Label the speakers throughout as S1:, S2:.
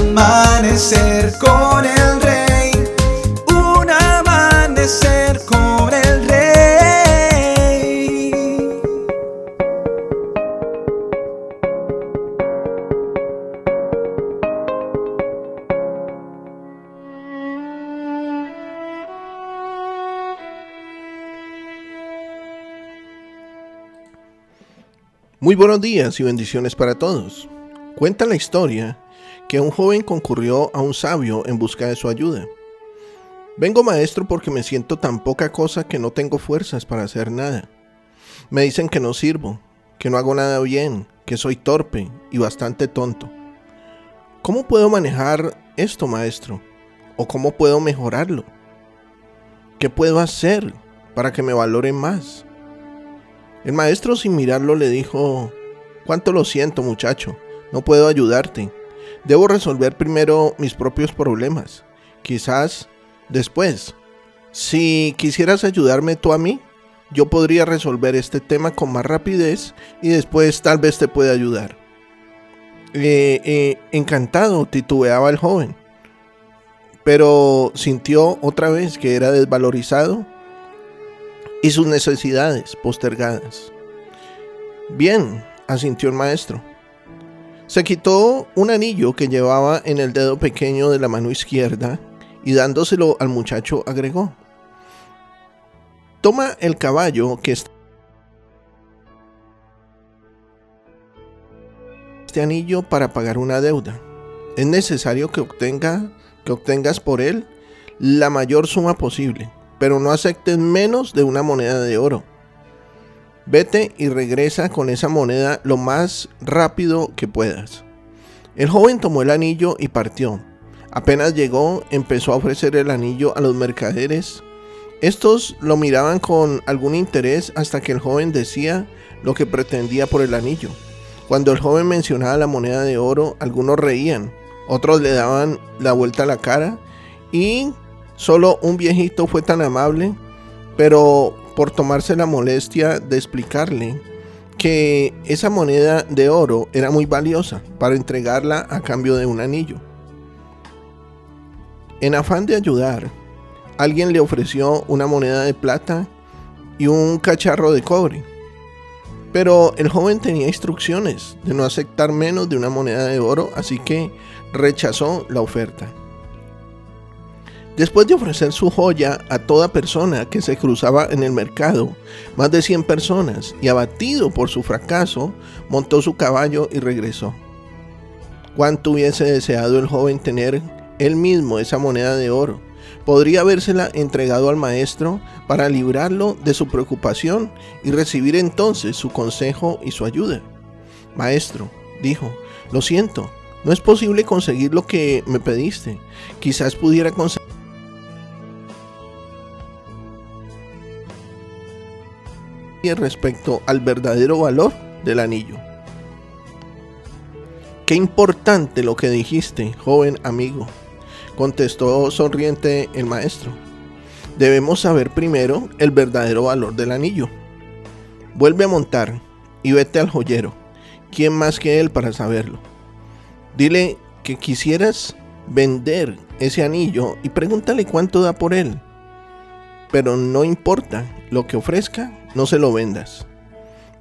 S1: amanecer con el rey, un amanecer con el rey. Muy buenos días y bendiciones para todos. Cuenta la historia que un joven concurrió a un sabio en busca de su ayuda. Vengo maestro porque me siento tan poca cosa que no tengo fuerzas para hacer nada. Me dicen que no sirvo, que no hago nada bien, que soy torpe y bastante tonto. ¿Cómo puedo manejar esto, maestro? ¿O cómo puedo mejorarlo? ¿Qué puedo hacer para que me valoren más? El maestro sin mirarlo le dijo, Cuánto lo siento muchacho, no puedo ayudarte. Debo resolver primero mis propios problemas. Quizás después. Si quisieras ayudarme tú a mí, yo podría resolver este tema con más rapidez y después tal vez te pueda ayudar. Eh, eh, encantado, titubeaba el joven, pero sintió otra vez que era desvalorizado y sus necesidades postergadas. Bien, asintió el maestro. Se quitó un anillo que llevaba en el dedo pequeño de la mano izquierda y dándoselo al muchacho agregó, Toma el caballo que está... Este anillo para pagar una deuda. Es necesario que, obtenga, que obtengas por él la mayor suma posible pero no aceptes menos de una moneda de oro. Vete y regresa con esa moneda lo más rápido que puedas. El joven tomó el anillo y partió. Apenas llegó, empezó a ofrecer el anillo a los mercaderes. Estos lo miraban con algún interés hasta que el joven decía lo que pretendía por el anillo. Cuando el joven mencionaba la moneda de oro, algunos reían, otros le daban la vuelta a la cara y Solo un viejito fue tan amable, pero por tomarse la molestia de explicarle que esa moneda de oro era muy valiosa para entregarla a cambio de un anillo. En afán de ayudar, alguien le ofreció una moneda de plata y un cacharro de cobre. Pero el joven tenía instrucciones de no aceptar menos de una moneda de oro, así que rechazó la oferta. Después de ofrecer su joya a toda persona que se cruzaba en el mercado, más de 100 personas, y abatido por su fracaso, montó su caballo y regresó. Cuánto hubiese deseado el joven tener él mismo esa moneda de oro. Podría habérsela entregado al maestro para librarlo de su preocupación y recibir entonces su consejo y su ayuda. Maestro, dijo, lo siento, no es posible conseguir lo que me pediste. Quizás pudiera conseguir respecto al verdadero valor del anillo. Qué importante lo que dijiste, joven amigo, contestó sonriente el maestro. Debemos saber primero el verdadero valor del anillo. Vuelve a montar y vete al joyero. ¿Quién más que él para saberlo? Dile que quisieras vender ese anillo y pregúntale cuánto da por él. Pero no importa lo que ofrezca, no se lo vendas.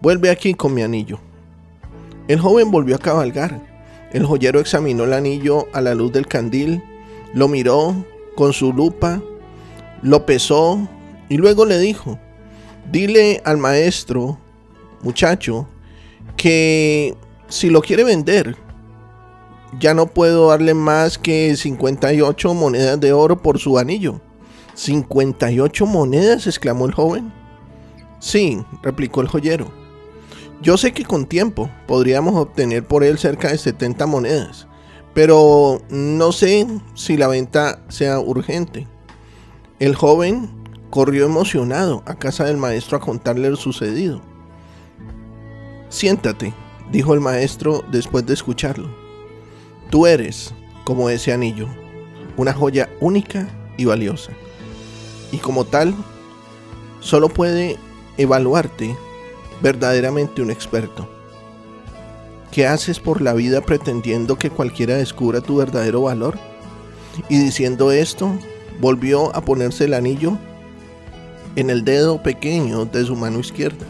S1: Vuelve aquí con mi anillo. El joven volvió a cabalgar. El joyero examinó el anillo a la luz del candil, lo miró con su lupa, lo pesó y luego le dijo, dile al maestro, muchacho, que si lo quiere vender, ya no puedo darle más que 58 monedas de oro por su anillo. ¿58 monedas? exclamó el joven. Sí, replicó el joyero. Yo sé que con tiempo podríamos obtener por él cerca de 70 monedas, pero no sé si la venta sea urgente. El joven corrió emocionado a casa del maestro a contarle lo sucedido. Siéntate, dijo el maestro después de escucharlo. Tú eres, como ese anillo, una joya única y valiosa. Y como tal, solo puede evaluarte verdaderamente un experto. ¿Qué haces por la vida pretendiendo que cualquiera descubra tu verdadero valor? Y diciendo esto, volvió a ponerse el anillo en el dedo pequeño de su mano izquierda.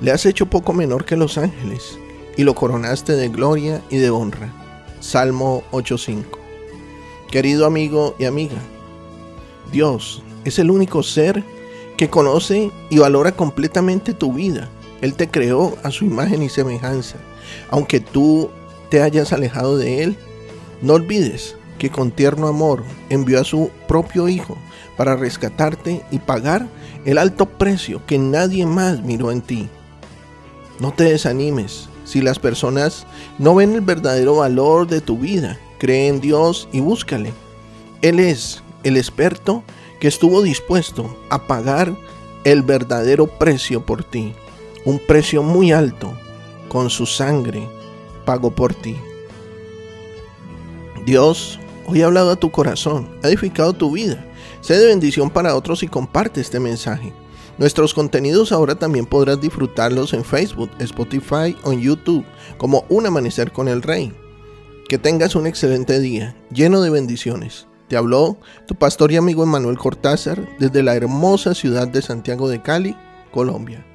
S1: Le has hecho poco menor que los ángeles y lo coronaste de gloria y de honra. Salmo 8.5. Querido amigo y amiga, Dios es el único ser que conoce y valora completamente tu vida, Él te creó a su imagen y semejanza. Aunque tú te hayas alejado de Él, no olvides que con tierno amor envió a su propio Hijo para rescatarte y pagar el alto precio que nadie más miró en ti. No te desanimes si las personas no ven el verdadero valor de tu vida. Cree en Dios y búscale. Él es el experto que estuvo dispuesto a pagar el verdadero precio por ti. Un precio muy alto. Con su sangre pagó por ti. Dios hoy ha hablado a tu corazón, ha edificado tu vida. Sé de bendición para otros y comparte este mensaje. Nuestros contenidos ahora también podrás disfrutarlos en Facebook, Spotify o en YouTube como Un Amanecer con el Rey. Que tengas un excelente día, lleno de bendiciones. Te habló tu pastor y amigo Emanuel Cortázar desde la hermosa ciudad de Santiago de Cali, Colombia.